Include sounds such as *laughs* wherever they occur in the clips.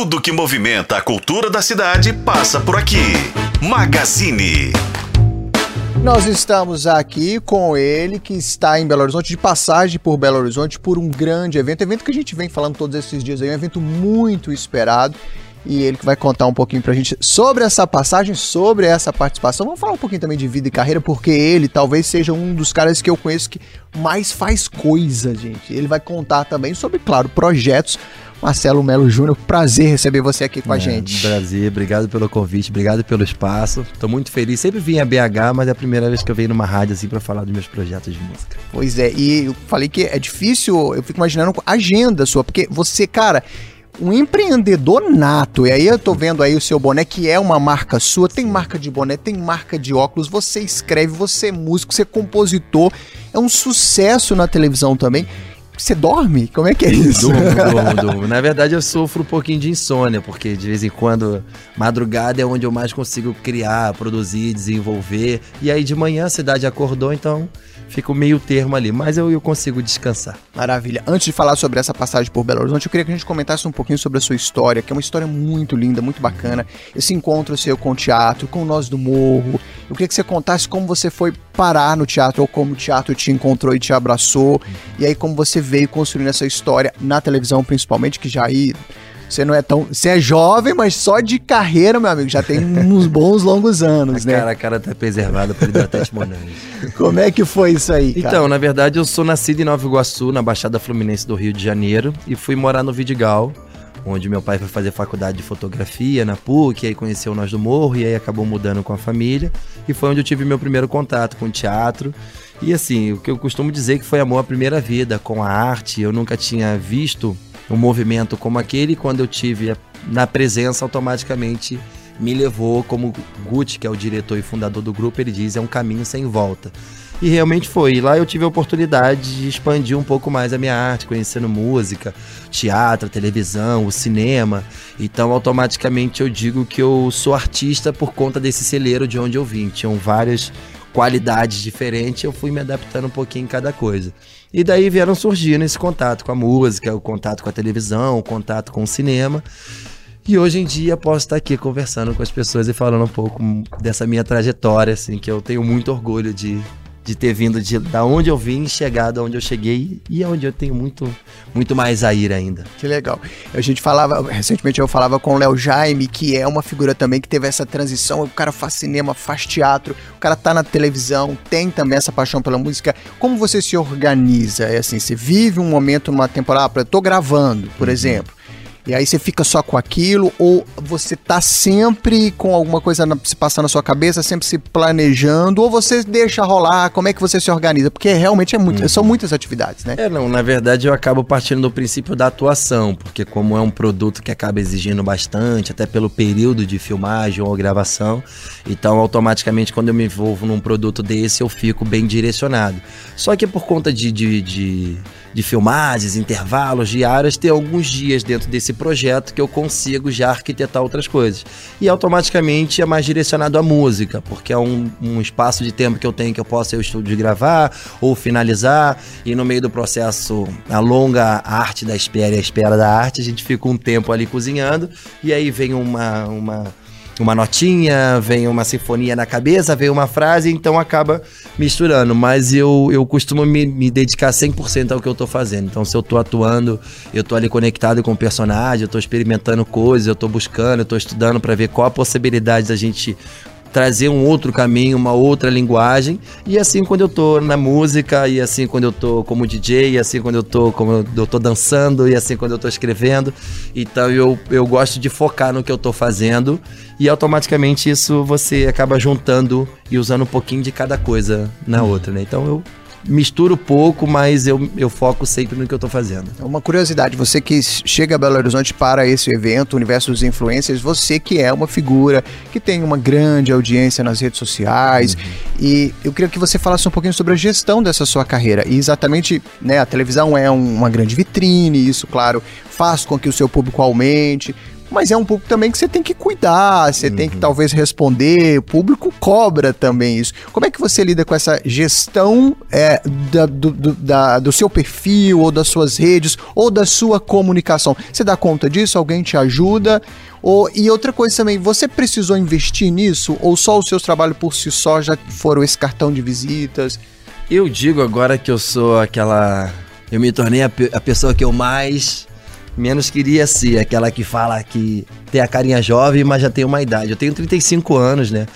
Tudo que movimenta a cultura da cidade passa por aqui. Magazine. Nós estamos aqui com ele que está em Belo Horizonte, de passagem por Belo Horizonte, por um grande evento, evento que a gente vem falando todos esses dias aí, um evento muito esperado. E ele que vai contar um pouquinho pra gente sobre essa passagem, sobre essa participação. Vamos falar um pouquinho também de vida e carreira, porque ele talvez seja um dos caras que eu conheço que mais faz coisa, gente. Ele vai contar também sobre, claro, projetos Marcelo Melo Júnior, prazer receber você aqui com a é, gente. Prazer, obrigado pelo convite, obrigado pelo espaço. Tô muito feliz. Sempre vim a BH, mas é a primeira vez que eu venho numa rádio assim para falar dos meus projetos de música. Pois é, e eu falei que é difícil, eu fico imaginando a agenda sua, porque você, cara, um empreendedor nato. E aí eu tô vendo aí o seu boné, que é uma marca sua, tem marca de boné, tem marca de óculos, você escreve, você é músico, você é compositor, é um sucesso na televisão também. Você dorme? Como é que é isso? Durmo, *laughs* durmo, durmo. Na verdade, eu sofro um pouquinho de insônia, porque de vez em quando, madrugada é onde eu mais consigo criar, produzir, desenvolver. E aí de manhã a cidade acordou, então fica o meio termo ali, mas eu, eu consigo descansar. Maravilha. Antes de falar sobre essa passagem por Belo Horizonte, eu queria que a gente comentasse um pouquinho sobre a sua história, que é uma história muito linda, muito bacana. Esse encontro seu com o teatro, com Nós do Morro. Eu queria que você contasse como você foi parar no teatro, ou como o teatro te encontrou e te abraçou, e aí como você veio construindo essa história na televisão, principalmente, que já aí você não é tão. Você é jovem, mas só de carreira, meu amigo, já tem *laughs* uns bons longos anos, né? Cara, a cara tá preservada por hidratante Monange. *laughs* Como é que foi isso aí? Cara? Então, na verdade, eu sou nascido em Nova Iguaçu, na Baixada Fluminense do Rio de Janeiro, e fui morar no Vidigal, onde meu pai foi fazer faculdade de fotografia na PUC, aí conheceu Nós do Morro, e aí acabou mudando com a família, e foi onde eu tive meu primeiro contato com o teatro. E assim, o que eu costumo dizer que foi amor à primeira vida com a arte, eu nunca tinha visto um movimento como aquele, quando eu tive na presença, automaticamente me levou, como Gucci, que é o diretor e fundador do grupo, ele diz, é um caminho sem volta. E realmente foi. E lá eu tive a oportunidade de expandir um pouco mais a minha arte, conhecendo música, teatro, televisão, o cinema. Então, automaticamente eu digo que eu sou artista por conta desse celeiro de onde eu vim. Tinham várias qualidades diferentes, eu fui me adaptando um pouquinho em cada coisa. E daí vieram surgindo esse contato com a música, o contato com a televisão, o contato com o cinema. E hoje em dia posso estar aqui conversando com as pessoas e falando um pouco dessa minha trajetória, assim, que eu tenho muito orgulho de, de ter vindo de da onde eu vim, chegado aonde eu cheguei e aonde eu tenho muito muito mais a ir ainda. Que legal. A gente falava, recentemente eu falava com o Léo Jaime, que é uma figura também que teve essa transição, o cara faz cinema, faz teatro, o cara tá na televisão, tem também essa paixão pela música. Como você se organiza? É assim, você vive um momento, uma temporada, eu tô gravando, por uhum. exemplo. E aí você fica só com aquilo, ou você tá sempre com alguma coisa na, se passando na sua cabeça, sempre se planejando, ou você deixa rolar, como é que você se organiza? Porque realmente é muito, uhum. são muitas atividades, né? É, não, na verdade eu acabo partindo do princípio da atuação, porque como é um produto que acaba exigindo bastante, até pelo período de filmagem ou gravação, então automaticamente quando eu me envolvo num produto desse eu fico bem direcionado. Só que por conta de, de, de de filmagens, intervalos diários, ter alguns dias dentro desse projeto que eu consigo já arquitetar outras coisas. E automaticamente é mais direcionado à música, porque é um, um espaço de tempo que eu tenho que eu posso ir ao estúdio gravar ou finalizar, e no meio do processo, a longa arte da espera e a espera da arte, a gente fica um tempo ali cozinhando, e aí vem uma. uma uma notinha, vem uma sinfonia na cabeça, vem uma frase, então acaba misturando. Mas eu, eu costumo me, me dedicar 100% ao que eu tô fazendo. Então, se eu tô atuando, eu tô ali conectado com o personagem, eu tô experimentando coisas, eu tô buscando, eu tô estudando para ver qual a possibilidade da gente trazer um outro caminho, uma outra linguagem. E assim quando eu tô na música, e assim quando eu tô como DJ, e assim quando eu tô como eu tô dançando, e assim quando eu tô escrevendo. Então eu, eu gosto de focar no que eu tô fazendo e automaticamente isso você acaba juntando e usando um pouquinho de cada coisa na outra, né? Então eu misturo pouco, mas eu, eu foco sempre no que eu tô fazendo. Uma curiosidade, você que chega a Belo Horizonte para esse evento, Universo dos Influencers, você que é uma figura que tem uma grande audiência nas redes sociais, uhum. e eu queria que você falasse um pouquinho sobre a gestão dessa sua carreira. E exatamente, né, a televisão é um, uma grande vitrine, isso, claro, faz com que o seu público aumente, mas é um público também que você tem que cuidar, você uhum. tem que uhum. talvez responder, o público cobra também isso. Como é que você lida com essa gestão é, da, do, do, da, do seu perfil, ou das suas redes, ou da sua comunicação? Você dá conta disso? Alguém te ajuda? Ou, e outra coisa também, você precisou investir nisso? Ou só os seus trabalhos por si só já foram esse cartão de visitas? Eu digo agora que eu sou aquela. Eu me tornei a, a pessoa que eu mais menos queria ser aquela que fala que tem a carinha jovem, mas já tem uma idade. Eu tenho 35 anos, né?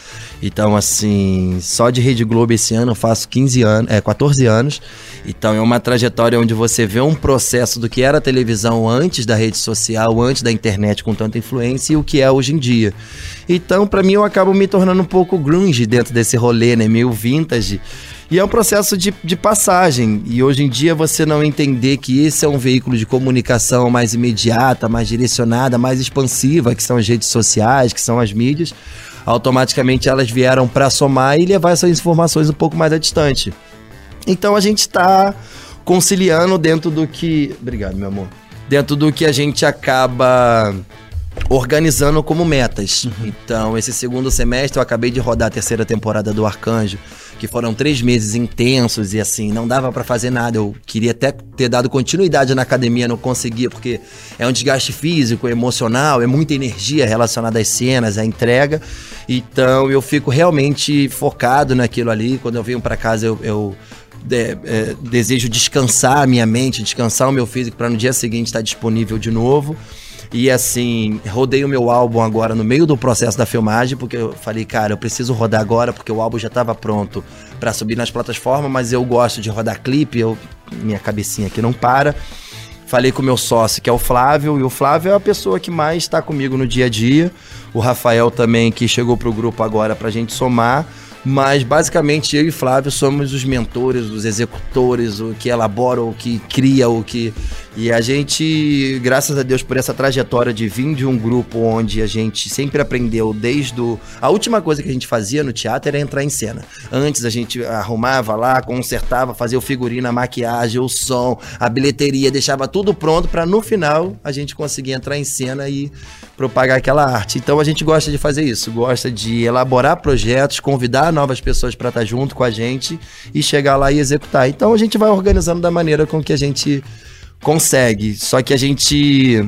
Então, assim, só de Rede Globo esse ano eu faço 15 anos, é, 14 anos. Então, é uma trajetória onde você vê um processo do que era a televisão antes da rede social, antes da internet com tanta influência e o que é hoje em dia. Então, para mim, eu acabo me tornando um pouco grunge dentro desse rolê, né? Meio vintage. E é um processo de, de passagem. E hoje em dia você não entender que esse é um veículo de comunicação mais imediata, mais direcionada, mais expansiva, que são as redes sociais, que são as mídias, automaticamente elas vieram para somar e levar essas informações um pouco mais a distante. Então a gente está conciliando dentro do que. Obrigado, meu amor. Dentro do que a gente acaba organizando como metas. Uhum. Então, esse segundo semestre eu acabei de rodar a terceira temporada do Arcanjo, que foram três meses intensos e assim, não dava para fazer nada. Eu queria até ter dado continuidade na academia, não conseguia, porque é um desgaste físico, emocional, é muita energia relacionada às cenas, à entrega. Então, eu fico realmente focado naquilo ali. Quando eu venho para casa, eu, eu é, é, desejo descansar a minha mente, descansar o meu físico para no dia seguinte estar disponível de novo. E assim, rodei o meu álbum agora no meio do processo da filmagem, porque eu falei, cara, eu preciso rodar agora, porque o álbum já estava pronto para subir nas plataformas, mas eu gosto de rodar clipe, eu, minha cabecinha aqui não para. Falei com o meu sócio, que é o Flávio, e o Flávio é a pessoa que mais está comigo no dia a dia. O Rafael também, que chegou pro grupo agora pra gente somar. Mas basicamente eu e Flávio somos os mentores, os executores, o que elabora, o que cria, o que. E a gente, graças a Deus por essa trajetória de vir de um grupo onde a gente sempre aprendeu desde o... A última coisa que a gente fazia no teatro era entrar em cena. Antes a gente arrumava lá, consertava, fazia o figurino, a maquiagem, o som, a bilheteria, deixava tudo pronto para no final a gente conseguir entrar em cena e propagar aquela arte. Então a gente gosta de fazer isso, gosta de elaborar projetos, convidar novas pessoas para estar tá junto com a gente e chegar lá e executar. Então a gente vai organizando da maneira com que a gente consegue. Só que a gente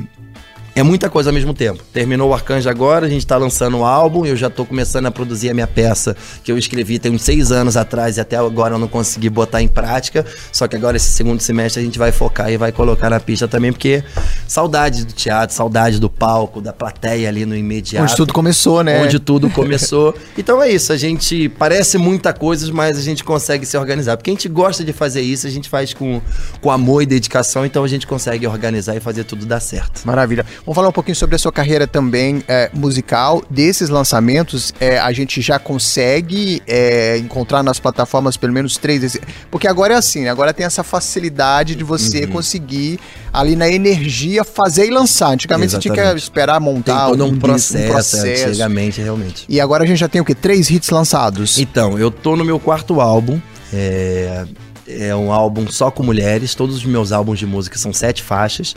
é muita coisa ao mesmo tempo. Terminou o Arcanjo agora, a gente tá lançando o um álbum, eu já tô começando a produzir a minha peça que eu escrevi tem uns seis anos atrás e até agora eu não consegui botar em prática. Só que agora esse segundo semestre a gente vai focar e vai colocar na pista também, porque saudade do teatro, saudade do palco, da plateia ali no imediato. Onde tudo começou, né? Onde tudo *laughs* começou. então é isso, a gente parece muita coisa, mas a gente consegue se organizar. Porque a gente gosta de fazer isso, a gente faz com, com amor e dedicação, então a gente consegue organizar e fazer tudo dar certo. Maravilha. Vamos falar um pouquinho sobre a sua carreira também é, musical. Desses lançamentos, é, a gente já consegue é, encontrar nas plataformas pelo menos três. Porque agora é assim, né? agora tem essa facilidade de você uhum. conseguir ali na energia fazer e lançar. Antigamente Exatamente. você tinha que esperar montar tem todo um, um, processo, um processo. Antigamente, realmente. E agora a gente já tem o quê? Três hits lançados. Então, eu tô no meu quarto álbum. É, é um álbum só com mulheres. Todos os meus álbuns de música são sete faixas.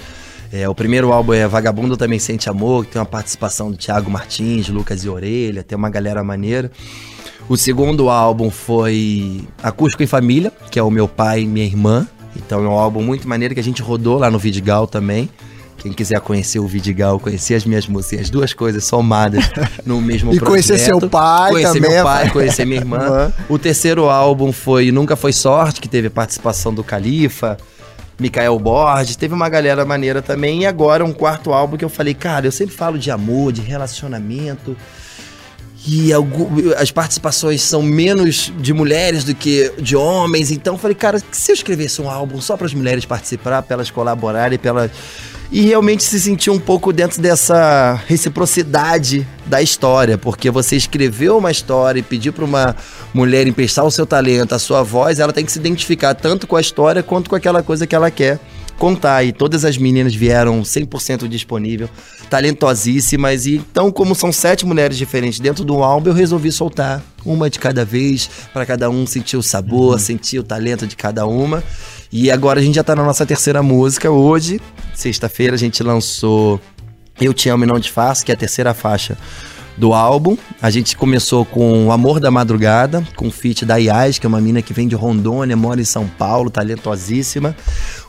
É, o primeiro álbum é Vagabundo Também Sente Amor, que tem uma participação do Thiago Martins, Lucas e Orelha, tem uma galera maneira. O segundo álbum foi Acústico em Família, que é o meu pai e minha irmã. Então é um álbum muito maneiro que a gente rodou lá no Vidigal também. Quem quiser conhecer o Vidigal, conhecer as minhas músicas, as duas coisas somadas no *laughs* mesmo e projeto. E conhecer seu pai conhecer também. Conhecer meu pai, conhecer minha irmã. *laughs* O terceiro álbum foi Nunca Foi Sorte, que teve participação do Califa. Mikael Borges, teve uma galera maneira também. E agora um quarto álbum que eu falei, cara, eu sempre falo de amor, de relacionamento. E as participações são menos de mulheres do que de homens. Então eu falei, cara, se eu escrevesse um álbum só para as mulheres participar, para elas colaborarem, para elas e realmente se sentir um pouco dentro dessa reciprocidade da história, porque você escreveu uma história e pediu para uma mulher emprestar o seu talento, a sua voz, ela tem que se identificar tanto com a história quanto com aquela coisa que ela quer contar. E todas as meninas vieram 100% disponível, talentosíssimas. E então, como são sete mulheres diferentes dentro do álbum, eu resolvi soltar uma de cada vez, para cada um sentir o sabor, uhum. sentir o talento de cada uma. E agora a gente já tá na nossa terceira música. Hoje, sexta-feira, a gente lançou Eu Te Amo e Não Te Faço, que é a terceira faixa do álbum. A gente começou com O Amor da Madrugada, com o feat da Iaz, que é uma mina que vem de Rondônia, mora em São Paulo, talentosíssima.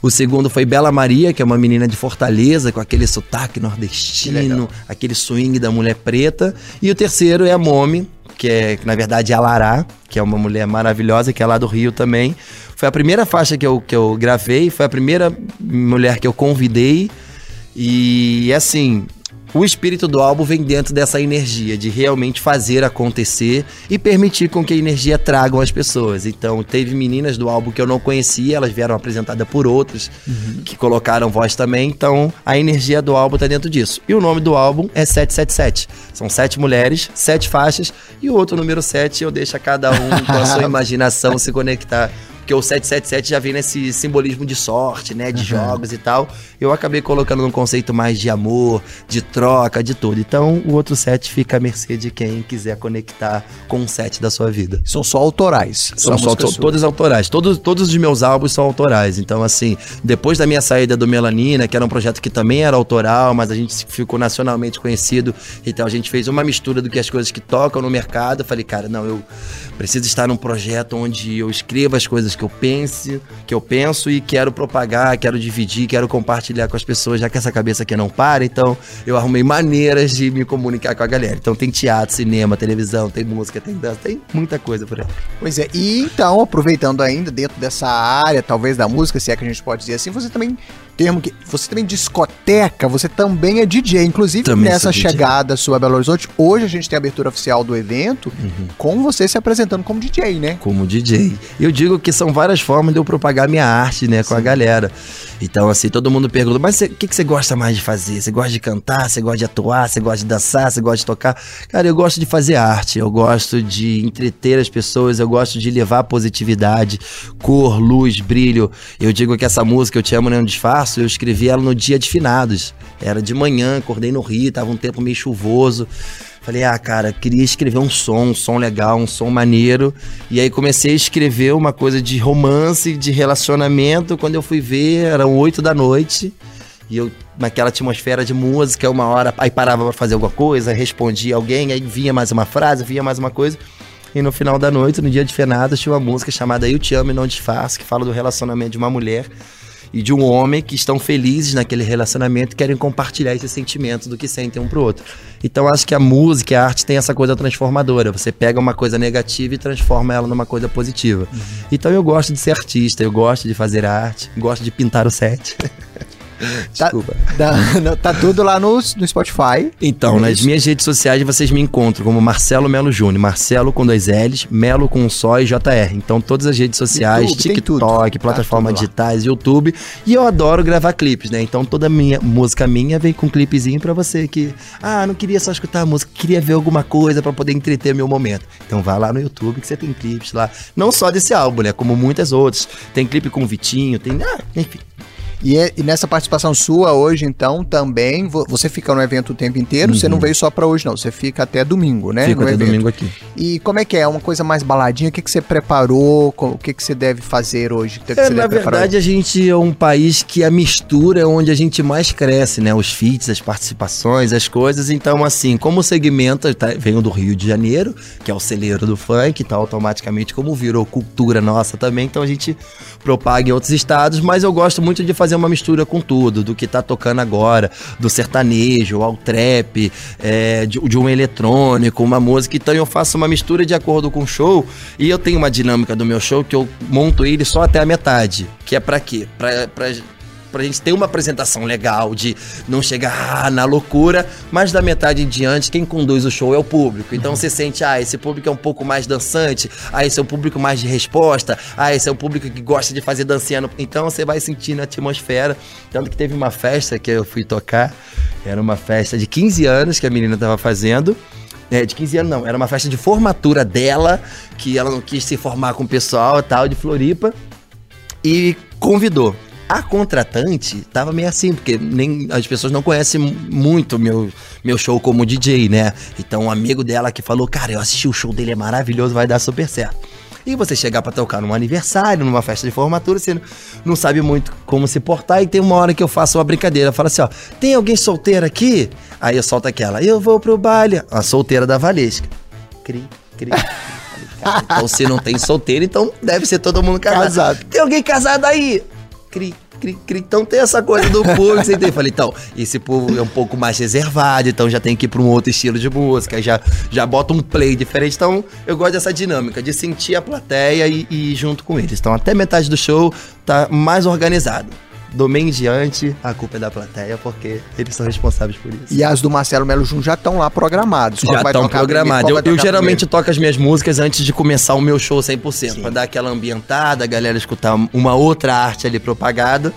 O segundo foi Bela Maria, que é uma menina de Fortaleza, com aquele sotaque nordestino, aquele swing da mulher preta. E o terceiro é a Momi, que é, que na verdade é a Lará, que é uma mulher maravilhosa, que é lá do Rio também. Foi a primeira faixa que eu, que eu gravei, foi a primeira mulher que eu convidei. E assim, o espírito do álbum vem dentro dessa energia de realmente fazer acontecer e permitir com que a energia tragam as pessoas. Então, teve meninas do álbum que eu não conhecia, elas vieram apresentadas por outras uhum. que colocaram voz também. Então, a energia do álbum tá dentro disso. E o nome do álbum é 777. São sete mulheres, sete faixas e o outro número 7 eu deixo a cada um com a sua *laughs* imaginação se conectar porque o 777 já vem nesse simbolismo de sorte, né? De uhum. jogos e tal. Eu acabei colocando num conceito mais de amor, de troca, de tudo. Então, o outro 7 fica à mercê de quem quiser conectar com o 7 da sua vida. São só autorais. São só to todos autorais. Todos, todos os meus álbuns são autorais. Então, assim, depois da minha saída do Melanina, que era um projeto que também era autoral, mas a gente ficou nacionalmente conhecido. Então, a gente fez uma mistura do que as coisas que tocam no mercado. Eu falei, cara, não, eu preciso estar num projeto onde eu escreva as coisas que eu pense, que eu penso e quero propagar, quero dividir, quero compartilhar com as pessoas, já que essa cabeça aqui não para, então eu arrumei maneiras de me comunicar com a galera. Então tem teatro, cinema, televisão, tem música, tem dança, tem muita coisa por aí. Pois é, e então, aproveitando ainda dentro dessa área, talvez da música, se é que a gente pode dizer assim, você também termo que você também discoteca, você também é DJ. Inclusive, também nessa chegada sua a Belo Horizonte, hoje a gente tem a abertura oficial do evento uhum. com você se apresentando como DJ, né? Como DJ. Eu digo que são várias formas de eu propagar minha arte, né, com Sim. a galera. Então, assim, todo mundo pergunta, mas o que, que você gosta mais de fazer? Você gosta de cantar? Você gosta de atuar? Você gosta de dançar? Você gosta de tocar? Cara, eu gosto de fazer arte, eu gosto de entreter as pessoas, eu gosto de levar positividade, cor, luz, brilho. Eu digo que essa música, Eu Te Amo Nem um Eu escrevi ela no dia de finados. Era de manhã, acordei no Rio, tava um tempo meio chuvoso. Falei, ah, cara, queria escrever um som, um som legal, um som maneiro. E aí comecei a escrever uma coisa de romance, de relacionamento. Quando eu fui ver, eram oito da noite. E eu, naquela atmosfera de música, uma hora, aí parava pra fazer alguma coisa, respondia alguém, aí vinha mais uma frase, vinha mais uma coisa. E no final da noite, no dia de fenadas, tinha uma música chamada Eu Te Amo e Não Desfaço, que fala do relacionamento de uma mulher e de um homem que estão felizes naquele relacionamento e querem compartilhar esse sentimento do que sentem um pro outro. Então acho que a música e a arte tem essa coisa transformadora. Você pega uma coisa negativa e transforma ela numa coisa positiva. Uhum. Então eu gosto de ser artista, eu gosto de fazer arte, gosto de pintar o set. *laughs* Tá, Desculpa. Tá, *laughs* tá, tudo lá no, no Spotify. Então, é nas isso. minhas redes sociais vocês me encontram como Marcelo Melo Júnior. Marcelo com dois L's, Melo com um só e JR. Então, todas as redes sociais, YouTube, TikTok, tá plataformas digitais, YouTube. E eu adoro gravar clipes, né? Então, toda minha música minha vem com um clipezinho pra você que, ah, não queria só escutar a música, queria ver alguma coisa para poder entreter meu momento. Então, vá lá no YouTube que você tem clipes lá. Não só desse álbum, né? Como muitas outras. Tem clipe com o Vitinho, tem. Ah, enfim. E, é, e, nessa participação sua hoje, então, também, você fica no evento o tempo inteiro, uhum. você não uhum. veio só para hoje, não. Você fica até domingo, né? Fica até evento. domingo aqui. E como é que é? Uma coisa mais baladinha? O que, que você preparou? O que, que você deve fazer hoje? Que que é, na verdade, a gente é um país que a mistura é onde a gente mais cresce, né? Os feats, as participações, as coisas. Então, assim, como o segmento tá, venho do Rio de Janeiro, que é o celeiro do funk, tá automaticamente como virou cultura nossa também, então a gente propaga em outros estados, mas eu gosto muito de fazer fazer uma mistura com tudo, do que tá tocando agora, do sertanejo, ao trap, é, de, de, um eletrônico, uma música. Então eu faço uma mistura de acordo com o show e eu tenho uma dinâmica do meu show que eu monto ele só até a metade. Que é para quê? Pra, pra pra gente ter uma apresentação legal, de não chegar ah, na loucura, mas da metade em diante, quem conduz o show é o público. Então você sente, ah, esse público é um pouco mais dançante, ah, esse é o público mais de resposta, ah, esse é o público que gosta de fazer dancinha. No... Então você vai sentindo a atmosfera. Tanto que teve uma festa que eu fui tocar, era uma festa de 15 anos que a menina tava fazendo. É, de 15 anos não, era uma festa de formatura dela, que ela não quis se formar com o pessoal e tal, de Floripa. E convidou a contratante tava meio assim, porque nem as pessoas não conhecem muito meu, meu show como DJ, né? Então um amigo dela que falou, cara, eu assisti o show dele, é maravilhoso, vai dar super certo. E você chegar pra tocar num aniversário, numa festa de formatura, você não sabe muito como se portar. E tem uma hora que eu faço uma brincadeira. Eu falo assim, ó, tem alguém solteiro aqui? Aí eu solto aquela, eu vou pro baile. A solteira da Valesca. Cri, cri. Então se não tem solteiro, então deve ser todo mundo casado. Casado. Tem alguém casado aí? Cri, cri, cri. Então tem essa coisa do público, você entende? Falei, então, esse povo é um pouco mais reservado, então já tem que ir pra um outro estilo de música, já, já bota um play diferente. Então, eu gosto dessa dinâmica, de sentir a plateia e, e junto com eles. Então, até metade do show tá mais organizado. Do meio em diante, a culpa é da plateia, porque eles são responsáveis por isso. E as do Marcelo Melo Júnior já estão lá programadas. Já estão programadas. Eu, eu geralmente primeiro? toco as minhas músicas antes de começar o meu show 100%, Sim. pra dar aquela ambientada, a galera escutar uma outra arte ali propagada.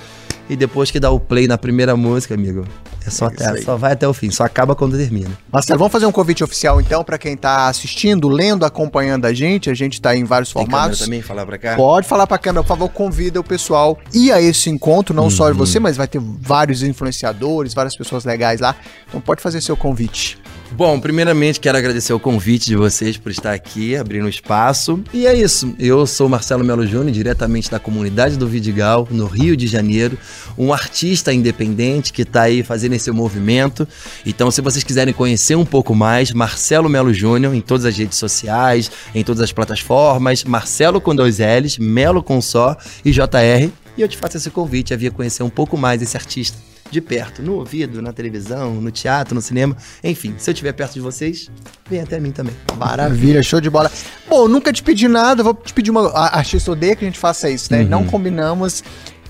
E depois que dá o play na primeira música, amigo, é só, É até, só vai até o fim, só acaba quando termina. Marcelo, vamos fazer um convite oficial então pra quem tá assistindo, lendo, acompanhando a gente. A gente tá em vários Tem formatos. também, falar pra cá? Pode falar pra câmera, por favor, convida o pessoal ir a esse encontro, não Uhum. só de você, mas vai ter vários influenciadores, várias pessoas legais lá. Então pode fazer seu convite. Bom, primeiramente quero agradecer o convite de vocês por estar aqui, abrindo espaço. E é isso, eu sou Marcelo Melo Júnior, diretamente da comunidade do Vidigal, no Rio de Janeiro, um artista independente que está aí fazendo esse movimento. Então, se vocês quiserem conhecer um pouco mais, Marcelo Melo Júnior, em todas as redes sociais, em todas as plataformas, Marcelo com dois L's, Melo com só e JR. E eu te faço esse convite a vir conhecer um pouco mais esse artista de perto, no ouvido, na televisão, no teatro, no cinema. Enfim, se eu estiver perto de vocês, vem até mim também. Maravilha, show de bola. Bom, nunca te pedi nada, vou te pedir uma. A artista odeia que a gente faça isso, né? Uhum. Não combinamos.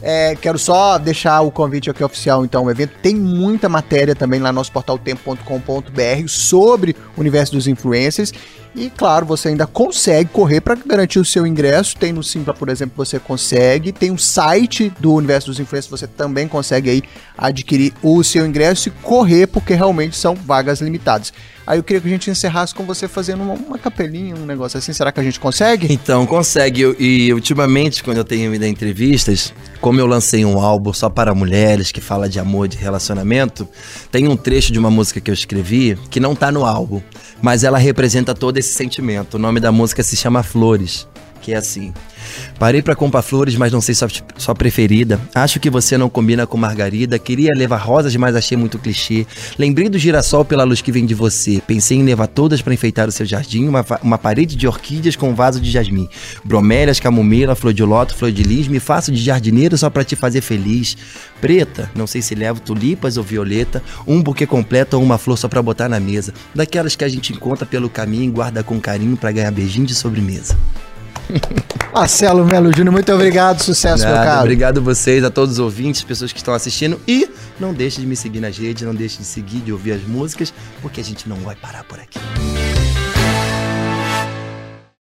É, quero só deixar o convite aqui oficial, então, o evento. Tem muita matéria também lá no nosso portal tempo.com.br sobre o universo dos influencers. E claro, você ainda consegue correr para garantir o seu ingresso. Tem no Simpla, por exemplo, você consegue. Tem um site do universo dos influencers, você também consegue aí adquirir o seu ingresso e correr, porque realmente são vagas limitadas. Aí eu queria que a gente encerrasse com você fazendo uma, uma capelinha, um negócio assim. Será que a gente consegue? Então, consegue. E ultimamente, quando eu tenho ido a entrevistas, como eu lancei um álbum só para mulheres que fala de amor, de relacionamento, tem um trecho de uma música que eu escrevi que não tá no álbum, mas ela representa todo esse sentimento. O nome da música se chama Flores, que é assim. Parei pra comprar flores, mas não sei sua, sua preferida. Acho que você não combina com margarida. Queria levar rosas, mas achei muito clichê. Lembrei do girassol pela luz que vem de você. Pensei em levar todas pra enfeitar o seu jardim. Uma, uma parede de orquídeas com um vaso de jasmim. Bromélias, camomila, flor de loto, flor de lis. Me faço de jardineiro só pra te fazer feliz. Preta, não sei se levo tulipas ou violeta. Um buquê completo ou uma flor só pra botar na mesa. Daquelas que a gente encontra pelo caminho e guarda com carinho pra ganhar beijinho de sobremesa. Marcelo Melo Júnior, muito obrigado. Sucesso, meu Nada, caro. Obrigado a vocês, a todos os ouvintes, pessoas que estão assistindo. E não deixe de me seguir nas redes, não deixe de seguir, de ouvir as músicas, porque a gente não vai parar por aqui.